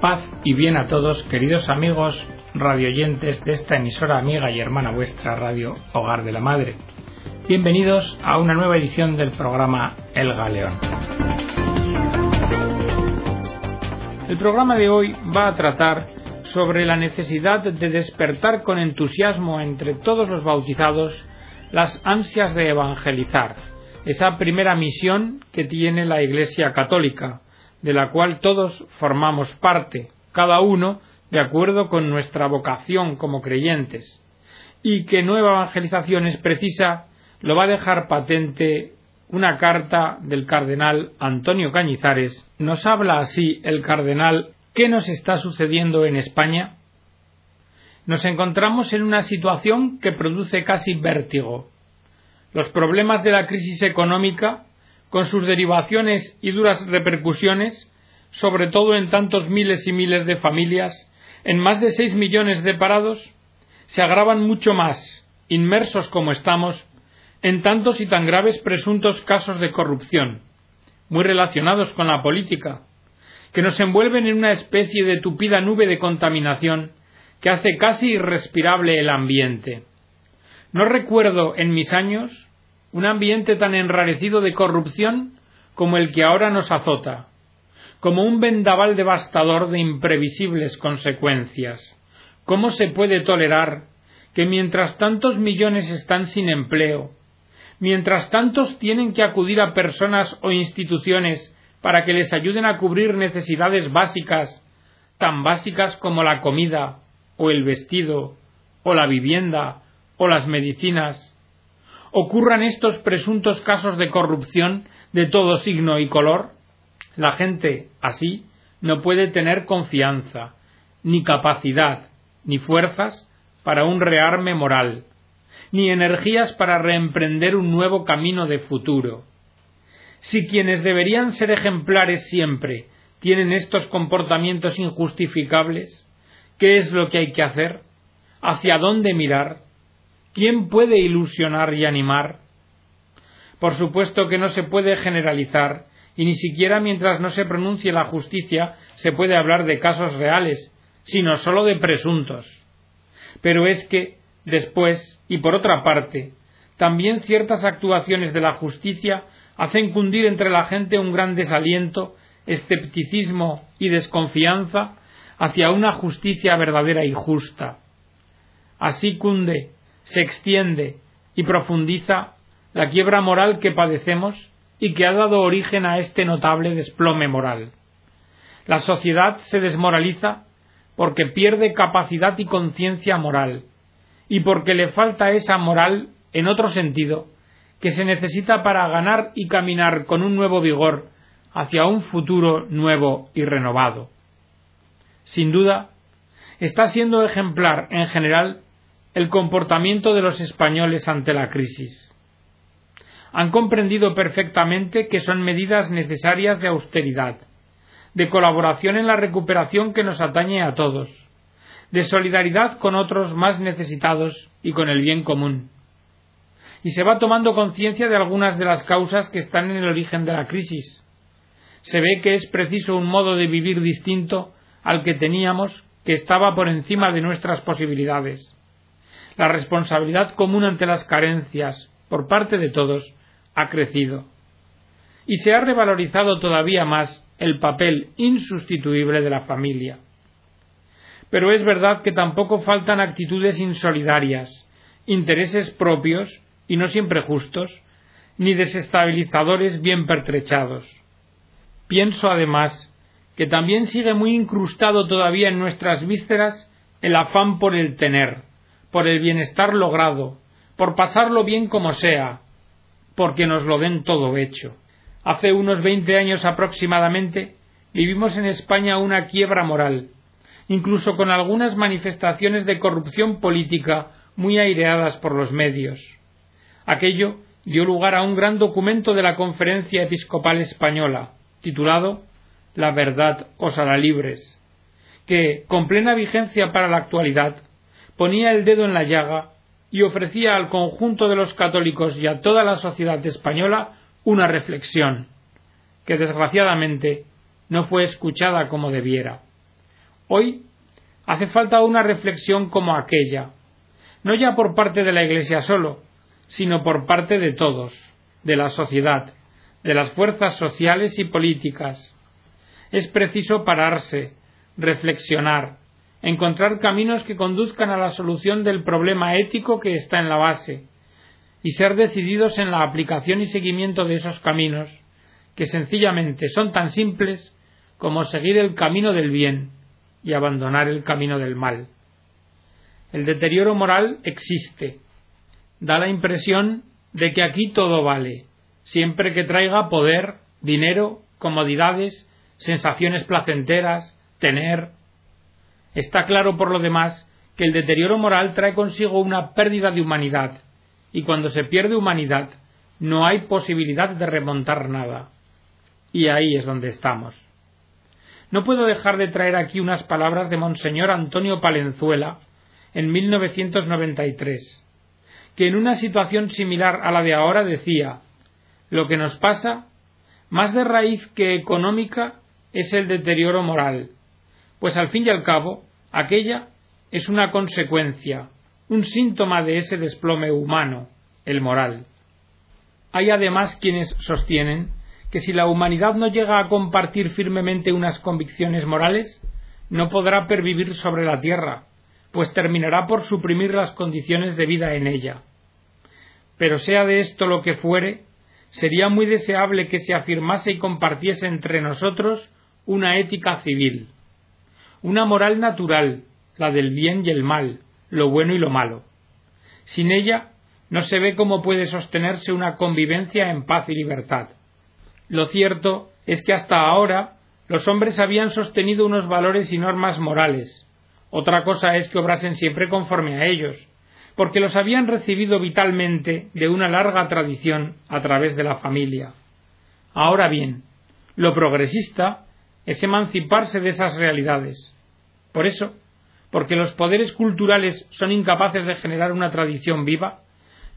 Paz y bien a todos, queridos amigos radioyentes de esta emisora amiga y hermana vuestra Radio Hogar de la Madre. Bienvenidos a una nueva edición del programa El Galeón. El programa de hoy va a tratar sobre la necesidad de despertar con entusiasmo entre todos los bautizados las ansias de evangelizar, esa primera misión que tiene la Iglesia Católica, de la cual todos formamos parte, cada uno de acuerdo con nuestra vocación como creyentes, y que nueva evangelización es precisa, lo va a dejar patente una carta del cardenal Antonio Cañizares. Nos habla así el cardenal ¿Qué nos está sucediendo en España? Nos encontramos en una situación que produce casi vértigo. Los problemas de la crisis económica con sus derivaciones y duras repercusiones, sobre todo en tantos miles y miles de familias, en más de seis millones de parados, se agravan mucho más, inmersos como estamos, en tantos y tan graves presuntos casos de corrupción, muy relacionados con la política, que nos envuelven en una especie de tupida nube de contaminación que hace casi irrespirable el ambiente. No recuerdo en mis años un ambiente tan enrarecido de corrupción como el que ahora nos azota, como un vendaval devastador de imprevisibles consecuencias. ¿Cómo se puede tolerar que mientras tantos millones están sin empleo, mientras tantos tienen que acudir a personas o instituciones para que les ayuden a cubrir necesidades básicas, tan básicas como la comida, o el vestido, o la vivienda, o las medicinas, ocurran estos presuntos casos de corrupción de todo signo y color, la gente así no puede tener confianza, ni capacidad, ni fuerzas para un rearme moral, ni energías para reemprender un nuevo camino de futuro. Si quienes deberían ser ejemplares siempre tienen estos comportamientos injustificables, ¿qué es lo que hay que hacer? ¿Hacia dónde mirar? ¿Quién puede ilusionar y animar? Por supuesto que no se puede generalizar, y ni siquiera mientras no se pronuncie la justicia se puede hablar de casos reales, sino sólo de presuntos. Pero es que, después, y por otra parte, también ciertas actuaciones de la justicia hacen cundir entre la gente un gran desaliento, escepticismo y desconfianza hacia una justicia verdadera y justa. Así cunde se extiende y profundiza la quiebra moral que padecemos y que ha dado origen a este notable desplome moral. La sociedad se desmoraliza porque pierde capacidad y conciencia moral, y porque le falta esa moral en otro sentido que se necesita para ganar y caminar con un nuevo vigor hacia un futuro nuevo y renovado. Sin duda, está siendo ejemplar en general el comportamiento de los españoles ante la crisis. Han comprendido perfectamente que son medidas necesarias de austeridad, de colaboración en la recuperación que nos atañe a todos, de solidaridad con otros más necesitados y con el bien común. Y se va tomando conciencia de algunas de las causas que están en el origen de la crisis. Se ve que es preciso un modo de vivir distinto al que teníamos que estaba por encima de nuestras posibilidades la responsabilidad común ante las carencias por parte de todos ha crecido y se ha revalorizado todavía más el papel insustituible de la familia. Pero es verdad que tampoco faltan actitudes insolidarias, intereses propios y no siempre justos, ni desestabilizadores bien pertrechados. Pienso además que también sigue muy incrustado todavía en nuestras vísceras el afán por el tener, por el bienestar logrado, por pasarlo bien como sea, porque nos lo den todo hecho. Hace unos veinte años aproximadamente vivimos en España una quiebra moral, incluso con algunas manifestaciones de corrupción política muy aireadas por los medios. Aquello dio lugar a un gran documento de la Conferencia Episcopal Española, titulado La verdad os hará libres, que, con plena vigencia para la actualidad, ponía el dedo en la llaga y ofrecía al conjunto de los católicos y a toda la sociedad española una reflexión, que desgraciadamente no fue escuchada como debiera. Hoy hace falta una reflexión como aquella, no ya por parte de la Iglesia solo, sino por parte de todos, de la sociedad, de las fuerzas sociales y políticas. Es preciso pararse, reflexionar, encontrar caminos que conduzcan a la solución del problema ético que está en la base, y ser decididos en la aplicación y seguimiento de esos caminos, que sencillamente son tan simples como seguir el camino del bien y abandonar el camino del mal. El deterioro moral existe. Da la impresión de que aquí todo vale, siempre que traiga poder, dinero, comodidades, sensaciones placenteras, tener. Está claro por lo demás que el deterioro moral trae consigo una pérdida de humanidad, y cuando se pierde humanidad no hay posibilidad de remontar nada. Y ahí es donde estamos. No puedo dejar de traer aquí unas palabras de Monseñor Antonio Palenzuela en 1993, que en una situación similar a la de ahora decía lo que nos pasa, más de raíz que económica, es el deterioro moral, pues al fin y al cabo, aquella es una consecuencia, un síntoma de ese desplome humano, el moral. Hay además quienes sostienen que si la humanidad no llega a compartir firmemente unas convicciones morales, no podrá pervivir sobre la tierra, pues terminará por suprimir las condiciones de vida en ella. Pero sea de esto lo que fuere, sería muy deseable que se afirmase y compartiese entre nosotros una ética civil, una moral natural, la del bien y el mal, lo bueno y lo malo. Sin ella no se ve cómo puede sostenerse una convivencia en paz y libertad. Lo cierto es que hasta ahora los hombres habían sostenido unos valores y normas morales. Otra cosa es que obrasen siempre conforme a ellos, porque los habían recibido vitalmente de una larga tradición a través de la familia. Ahora bien, lo progresista es emanciparse de esas realidades. Por eso, porque los poderes culturales son incapaces de generar una tradición viva,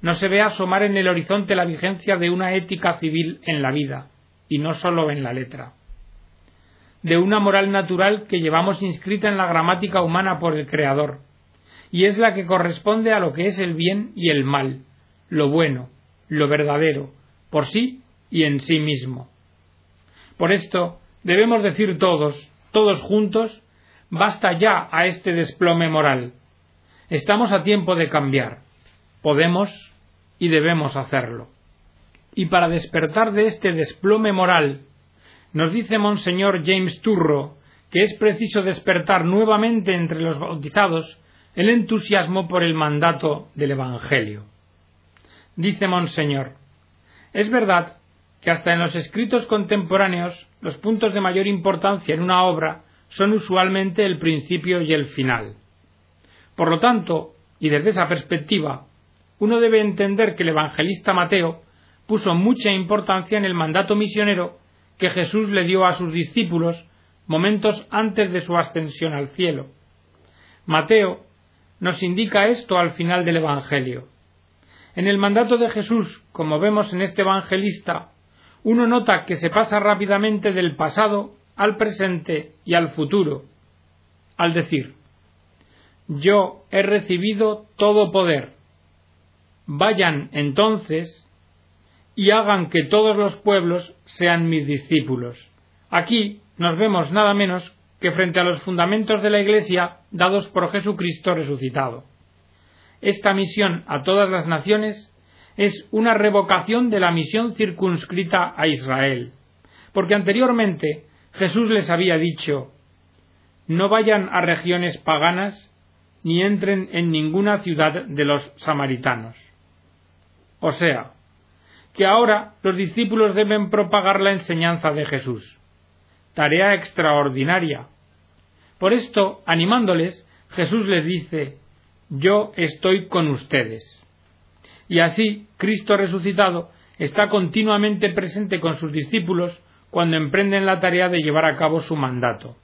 no se ve asomar en el horizonte la vigencia de una ética civil en la vida, y no sólo en la letra. De una moral natural que llevamos inscrita en la gramática humana por el Creador, y es la que corresponde a lo que es el bien y el mal, lo bueno, lo verdadero, por sí y en sí mismo. Por esto debemos decir todos, todos juntos, basta ya a este desplome moral. Estamos a tiempo de cambiar. Podemos y debemos hacerlo. Y para despertar de este desplome moral, nos dice Monseñor James Turro que es preciso despertar nuevamente entre los bautizados el entusiasmo por el mandato del Evangelio. Dice Monseñor, es verdad que hasta en los escritos contemporáneos los puntos de mayor importancia en una obra son usualmente el principio y el final. Por lo tanto, y desde esa perspectiva, uno debe entender que el evangelista Mateo puso mucha importancia en el mandato misionero que Jesús le dio a sus discípulos momentos antes de su ascensión al cielo. Mateo nos indica esto al final del Evangelio. En el mandato de Jesús, como vemos en este evangelista, uno nota que se pasa rápidamente del pasado al presente y al futuro, al decir, yo he recibido todo poder. Vayan entonces y hagan que todos los pueblos sean mis discípulos. Aquí nos vemos nada menos que frente a los fundamentos de la Iglesia dados por Jesucristo resucitado. Esta misión a todas las naciones es una revocación de la misión circunscrita a Israel, porque anteriormente Jesús les había dicho no vayan a regiones paganas ni entren en ninguna ciudad de los samaritanos. O sea, que ahora los discípulos deben propagar la enseñanza de Jesús. Tarea extraordinaria. Por esto, animándoles, Jesús les dice, Yo estoy con ustedes. Y así, Cristo resucitado está continuamente presente con sus discípulos cuando emprenden la tarea de llevar a cabo su mandato.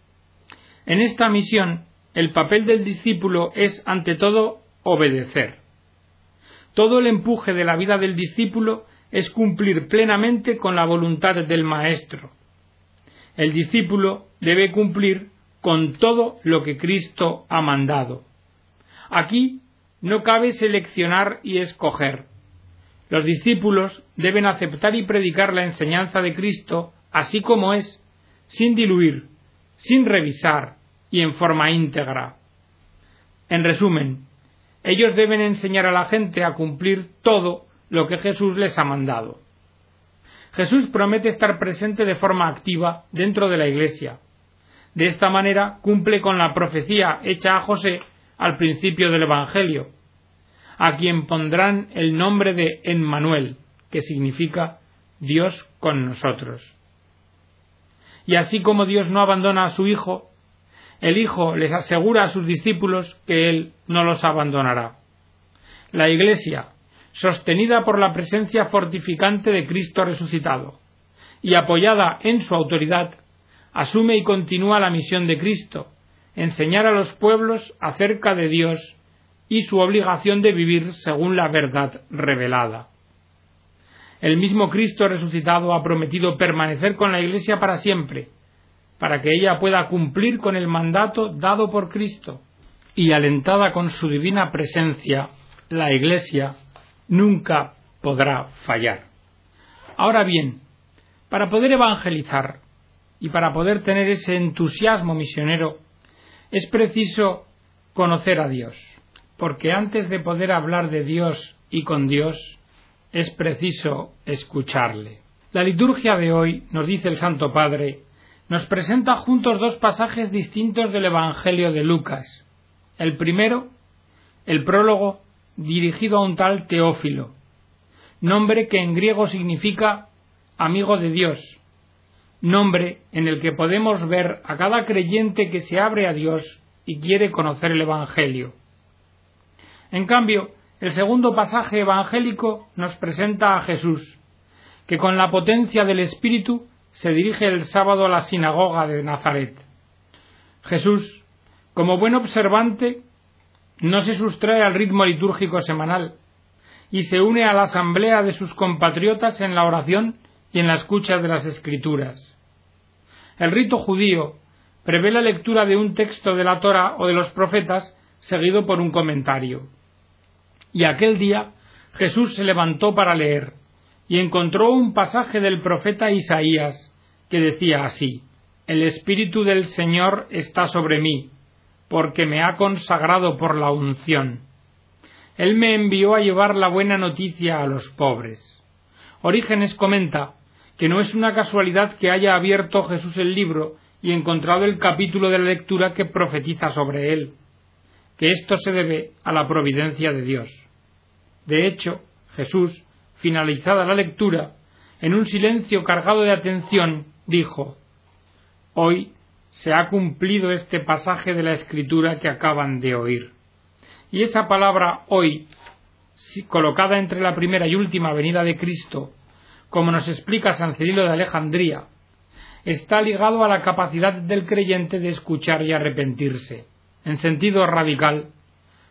En esta misión, el papel del discípulo es, ante todo, obedecer. Todo el empuje de la vida del discípulo es cumplir plenamente con la voluntad del Maestro. El discípulo debe cumplir con todo lo que Cristo ha mandado. Aquí no cabe seleccionar y escoger. Los discípulos deben aceptar y predicar la enseñanza de Cristo así como es, sin diluir, sin revisar y en forma íntegra. En resumen, ellos deben enseñar a la gente a cumplir todo lo que Jesús les ha mandado. Jesús promete estar presente de forma activa dentro de la Iglesia. De esta manera cumple con la profecía hecha a José al principio del Evangelio, a quien pondrán el nombre de Emmanuel, que significa Dios con nosotros. Y así como Dios no abandona a su Hijo, el Hijo les asegura a sus discípulos que Él no los abandonará. La Iglesia, sostenida por la presencia fortificante de Cristo resucitado y apoyada en su autoridad, asume y continúa la misión de Cristo, enseñar a los pueblos acerca de Dios y su obligación de vivir según la verdad revelada. El mismo Cristo resucitado ha prometido permanecer con la Iglesia para siempre, para que ella pueda cumplir con el mandato dado por Cristo, y alentada con su divina presencia, la Iglesia nunca podrá fallar. Ahora bien, para poder evangelizar y para poder tener ese entusiasmo misionero, es preciso conocer a Dios, porque antes de poder hablar de Dios y con Dios, es preciso escucharle. La liturgia de hoy, nos dice el Santo Padre, nos presenta juntos dos pasajes distintos del Evangelio de Lucas. El primero, el prólogo dirigido a un tal Teófilo, nombre que en griego significa amigo de Dios, nombre en el que podemos ver a cada creyente que se abre a Dios y quiere conocer el Evangelio. En cambio, el segundo pasaje evangélico nos presenta a Jesús, que con la potencia del Espíritu se dirige el sábado a la sinagoga de Nazaret. Jesús, como buen observante, no se sustrae al ritmo litúrgico semanal y se une a la asamblea de sus compatriotas en la oración y en la escucha de las escrituras. El rito judío prevé la lectura de un texto de la Torah o de los profetas seguido por un comentario. Y aquel día Jesús se levantó para leer y encontró un pasaje del profeta Isaías que decía así El Espíritu del Señor está sobre mí porque me ha consagrado por la unción. Él me envió a llevar la buena noticia a los pobres. Orígenes comenta que no es una casualidad que haya abierto Jesús el libro y encontrado el capítulo de la lectura que profetiza sobre él, que esto se debe a la providencia de Dios. De hecho, Jesús, finalizada la lectura, en un silencio cargado de atención, dijo Hoy se ha cumplido este pasaje de la escritura que acaban de oír. Y esa palabra hoy, colocada entre la primera y última venida de Cristo, como nos explica San Cirilo de Alejandría, está ligado a la capacidad del creyente de escuchar y arrepentirse. En sentido radical,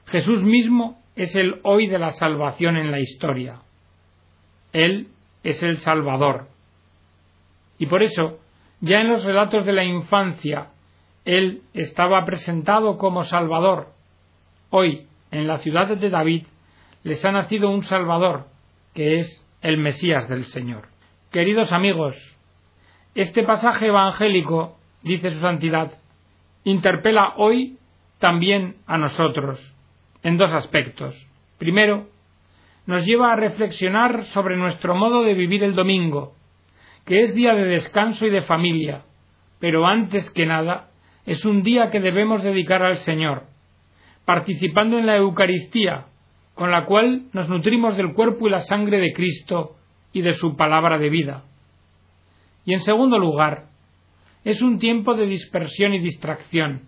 Jesús mismo es el hoy de la salvación en la historia. Él es el Salvador. Y por eso, ya en los relatos de la infancia, él estaba presentado como Salvador. Hoy, en la ciudad de David, les ha nacido un Salvador, que es el Mesías del Señor. Queridos amigos, este pasaje evangélico, dice su santidad, interpela hoy también a nosotros, en dos aspectos. Primero, nos lleva a reflexionar sobre nuestro modo de vivir el domingo, que es día de descanso y de familia, pero antes que nada es un día que debemos dedicar al Señor, participando en la Eucaristía, con la cual nos nutrimos del cuerpo y la sangre de Cristo y de su palabra de vida. Y en segundo lugar, es un tiempo de dispersión y distracción,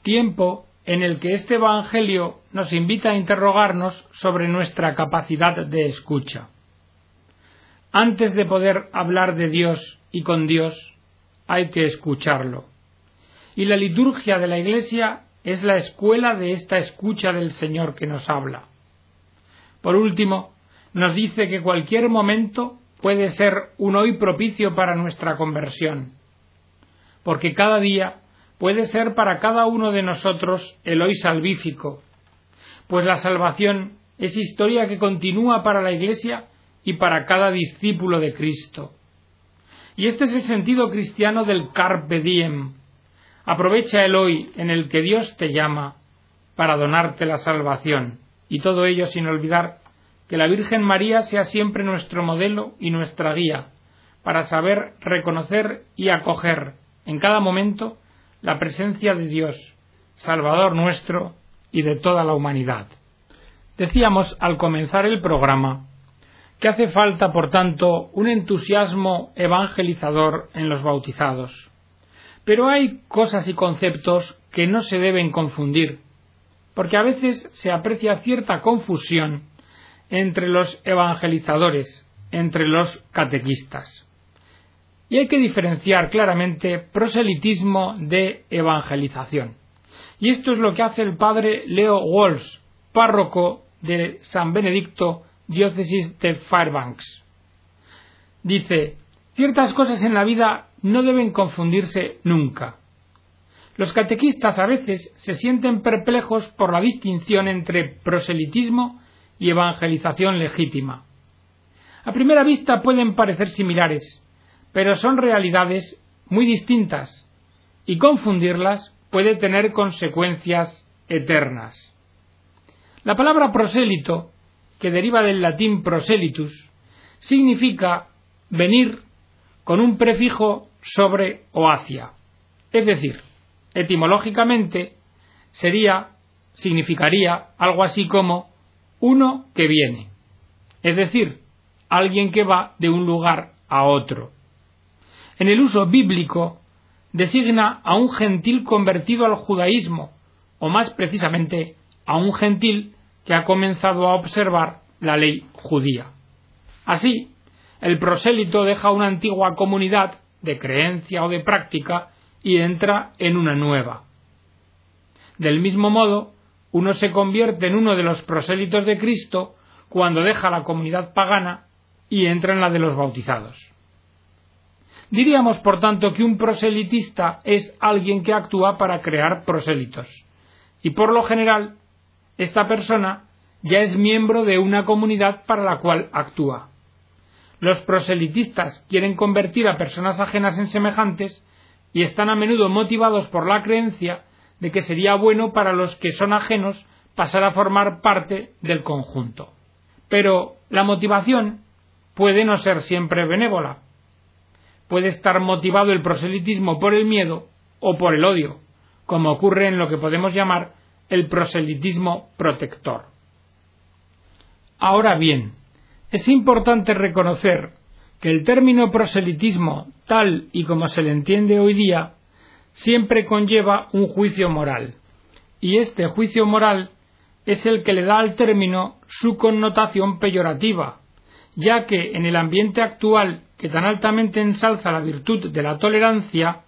tiempo en el que este Evangelio nos invita a interrogarnos sobre nuestra capacidad de escucha. Antes de poder hablar de Dios y con Dios, hay que escucharlo. Y la liturgia de la Iglesia es la escuela de esta escucha del Señor que nos habla. Por último, nos dice que cualquier momento puede ser un hoy propicio para nuestra conversión, porque cada día puede ser para cada uno de nosotros el hoy salvífico, pues la salvación es historia que continúa para la Iglesia y para cada discípulo de Cristo. Y este es el sentido cristiano del carpe diem. Aprovecha el hoy en el que Dios te llama para donarte la salvación, y todo ello sin olvidar que la Virgen María sea siempre nuestro modelo y nuestra guía, para saber reconocer y acoger en cada momento la presencia de Dios, Salvador nuestro y de toda la humanidad. Decíamos al comenzar el programa que hace falta, por tanto, un entusiasmo evangelizador en los bautizados. Pero hay cosas y conceptos que no se deben confundir, porque a veces se aprecia cierta confusión entre los evangelizadores, entre los catequistas. Y hay que diferenciar claramente proselitismo de evangelización. Y esto es lo que hace el padre Leo Walsh, párroco de San Benedicto, diócesis de Fairbanks. Dice, ciertas cosas en la vida no deben confundirse nunca. Los catequistas a veces se sienten perplejos por la distinción entre proselitismo y evangelización legítima. A primera vista pueden parecer similares, pero son realidades muy distintas y confundirlas puede tener consecuencias eternas. La palabra prosélito, que deriva del latín proselitus, significa venir con un prefijo sobre o hacia. Es decir, etimológicamente sería, significaría algo así como uno que viene, es decir, alguien que va de un lugar a otro. En el uso bíblico designa a un gentil convertido al judaísmo, o más precisamente a un gentil que ha comenzado a observar la ley judía. Así, el prosélito deja una antigua comunidad de creencia o de práctica y entra en una nueva. Del mismo modo, uno se convierte en uno de los prosélitos de Cristo cuando deja la comunidad pagana y entra en la de los bautizados. Diríamos, por tanto, que un proselitista es alguien que actúa para crear prosélitos. Y por lo general, esta persona ya es miembro de una comunidad para la cual actúa. Los proselitistas quieren convertir a personas ajenas en semejantes y están a menudo motivados por la creencia de que sería bueno para los que son ajenos pasar a formar parte del conjunto. Pero la motivación puede no ser siempre benévola. Puede estar motivado el proselitismo por el miedo o por el odio, como ocurre en lo que podemos llamar el proselitismo protector. Ahora bien, es importante reconocer el término proselitismo, tal y como se le entiende hoy día, siempre conlleva un juicio moral, y este juicio moral es el que le da al término su connotación peyorativa, ya que en el ambiente actual que tan altamente ensalza la virtud de la tolerancia,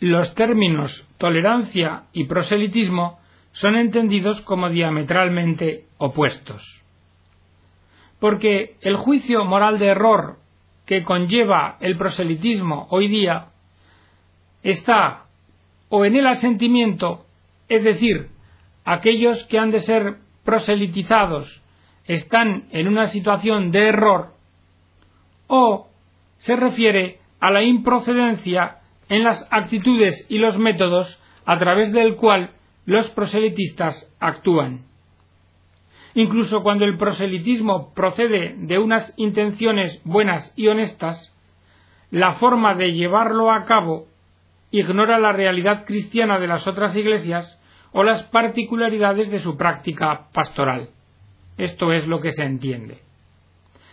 los términos tolerancia y proselitismo son entendidos como diametralmente opuestos. Porque el juicio moral de error que conlleva el proselitismo hoy día está o en el asentimiento, es decir, aquellos que han de ser proselitizados están en una situación de error, o se refiere a la improcedencia en las actitudes y los métodos a través del cual los proselitistas actúan. Incluso cuando el proselitismo procede de unas intenciones buenas y honestas, la forma de llevarlo a cabo ignora la realidad cristiana de las otras iglesias o las particularidades de su práctica pastoral. Esto es lo que se entiende.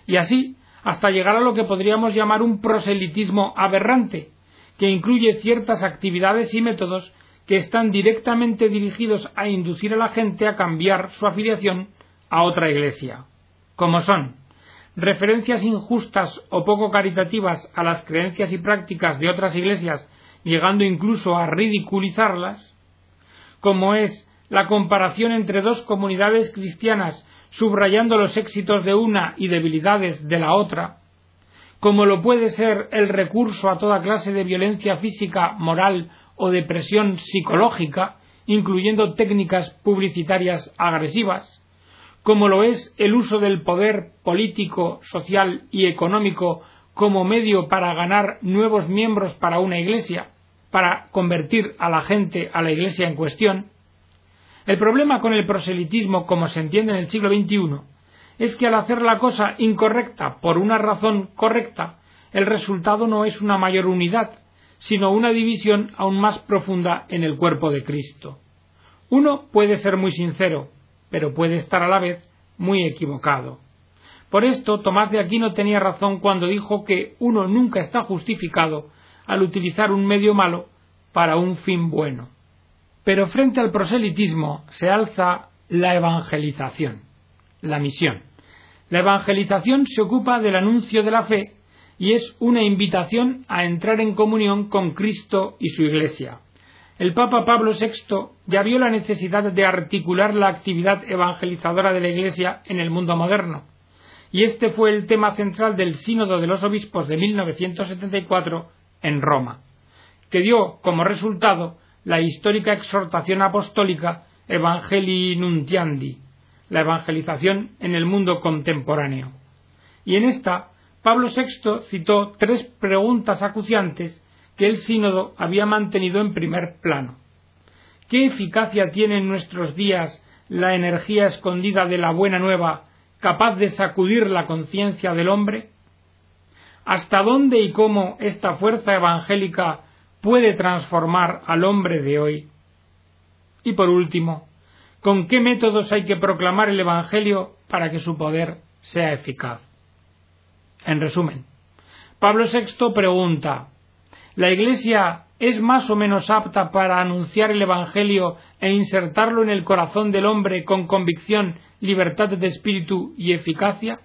Y así, hasta llegar a lo que podríamos llamar un proselitismo aberrante, que incluye ciertas actividades y métodos que están directamente dirigidos a inducir a la gente a cambiar su afiliación a otra iglesia, como son referencias injustas o poco caritativas a las creencias y prácticas de otras iglesias llegando incluso a ridiculizarlas, como es la comparación entre dos comunidades cristianas subrayando los éxitos de una y debilidades de la otra, como lo puede ser el recurso a toda clase de violencia física, moral o de presión psicológica, incluyendo técnicas publicitarias agresivas, como lo es el uso del poder político, social y económico como medio para ganar nuevos miembros para una iglesia, para convertir a la gente a la iglesia en cuestión. El problema con el proselitismo, como se entiende en el siglo XXI, es que al hacer la cosa incorrecta por una razón correcta, el resultado no es una mayor unidad, sino una división aún más profunda en el cuerpo de Cristo. Uno puede ser muy sincero, pero puede estar a la vez muy equivocado. Por esto, Tomás de Aquino tenía razón cuando dijo que uno nunca está justificado al utilizar un medio malo para un fin bueno. Pero frente al proselitismo se alza la evangelización, la misión. La evangelización se ocupa del anuncio de la fe y es una invitación a entrar en comunión con Cristo y su Iglesia. El Papa Pablo VI ya vio la necesidad de articular la actividad evangelizadora de la Iglesia en el mundo moderno, y este fue el tema central del Sínodo de los Obispos de 1974 en Roma, que dio como resultado la histórica exhortación apostólica Evangelii Nuntiandi, la evangelización en el mundo contemporáneo. Y en esta, Pablo VI citó tres preguntas acuciantes que el sínodo había mantenido en primer plano. ¿Qué eficacia tiene en nuestros días la energía escondida de la buena nueva capaz de sacudir la conciencia del hombre? ¿Hasta dónde y cómo esta fuerza evangélica puede transformar al hombre de hoy? Y por último, ¿con qué métodos hay que proclamar el Evangelio para que su poder sea eficaz? En resumen, Pablo VI pregunta ¿La Iglesia es más o menos apta para anunciar el Evangelio e insertarlo en el corazón del hombre con convicción, libertad de espíritu y eficacia?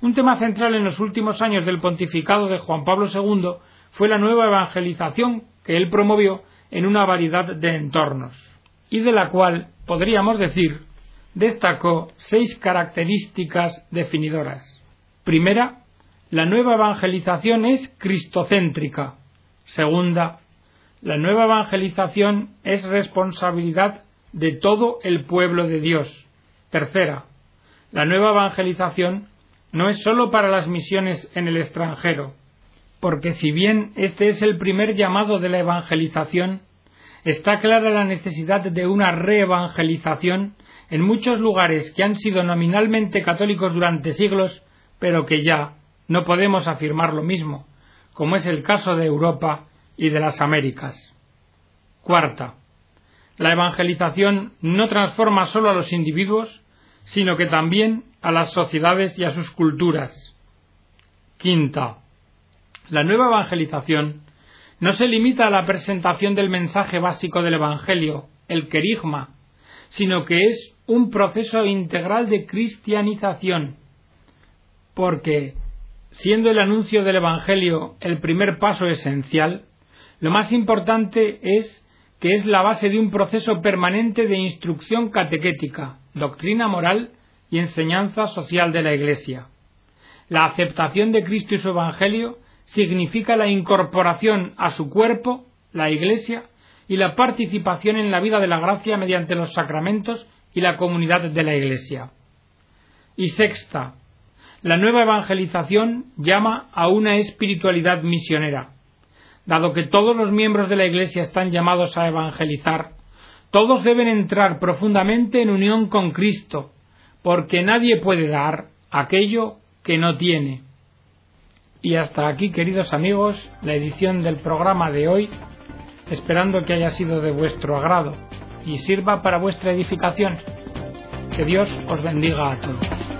Un tema central en los últimos años del pontificado de Juan Pablo II fue la nueva evangelización que él promovió en una variedad de entornos, y de la cual, podríamos decir, destacó seis características definidoras. Primera, la nueva evangelización es cristocéntrica. Segunda, la nueva evangelización es responsabilidad de todo el pueblo de Dios. Tercera, la nueva evangelización no es sólo para las misiones en el extranjero, porque si bien este es el primer llamado de la evangelización, está clara la necesidad de una reevangelización en muchos lugares que han sido nominalmente católicos durante siglos, pero que ya no podemos afirmar lo mismo, como es el caso de Europa y de las Américas. Cuarta, la evangelización no transforma solo a los individuos, sino que también a las sociedades y a sus culturas. Quinta, la nueva evangelización no se limita a la presentación del mensaje básico del Evangelio, el querigma, sino que es un proceso integral de cristianización, porque, siendo el anuncio del Evangelio el primer paso esencial, lo más importante es que es la base de un proceso permanente de instrucción catequética, doctrina moral y enseñanza social de la Iglesia. La aceptación de Cristo y su Evangelio significa la incorporación a su cuerpo, la Iglesia, y la participación en la vida de la gracia mediante los sacramentos y la comunidad de la Iglesia. Y sexta, la nueva evangelización llama a una espiritualidad misionera. Dado que todos los miembros de la Iglesia están llamados a evangelizar, todos deben entrar profundamente en unión con Cristo, porque nadie puede dar aquello que no tiene. Y hasta aquí, queridos amigos, la edición del programa de hoy, esperando que haya sido de vuestro agrado y sirva para vuestra edificación. Que Dios os bendiga a todos.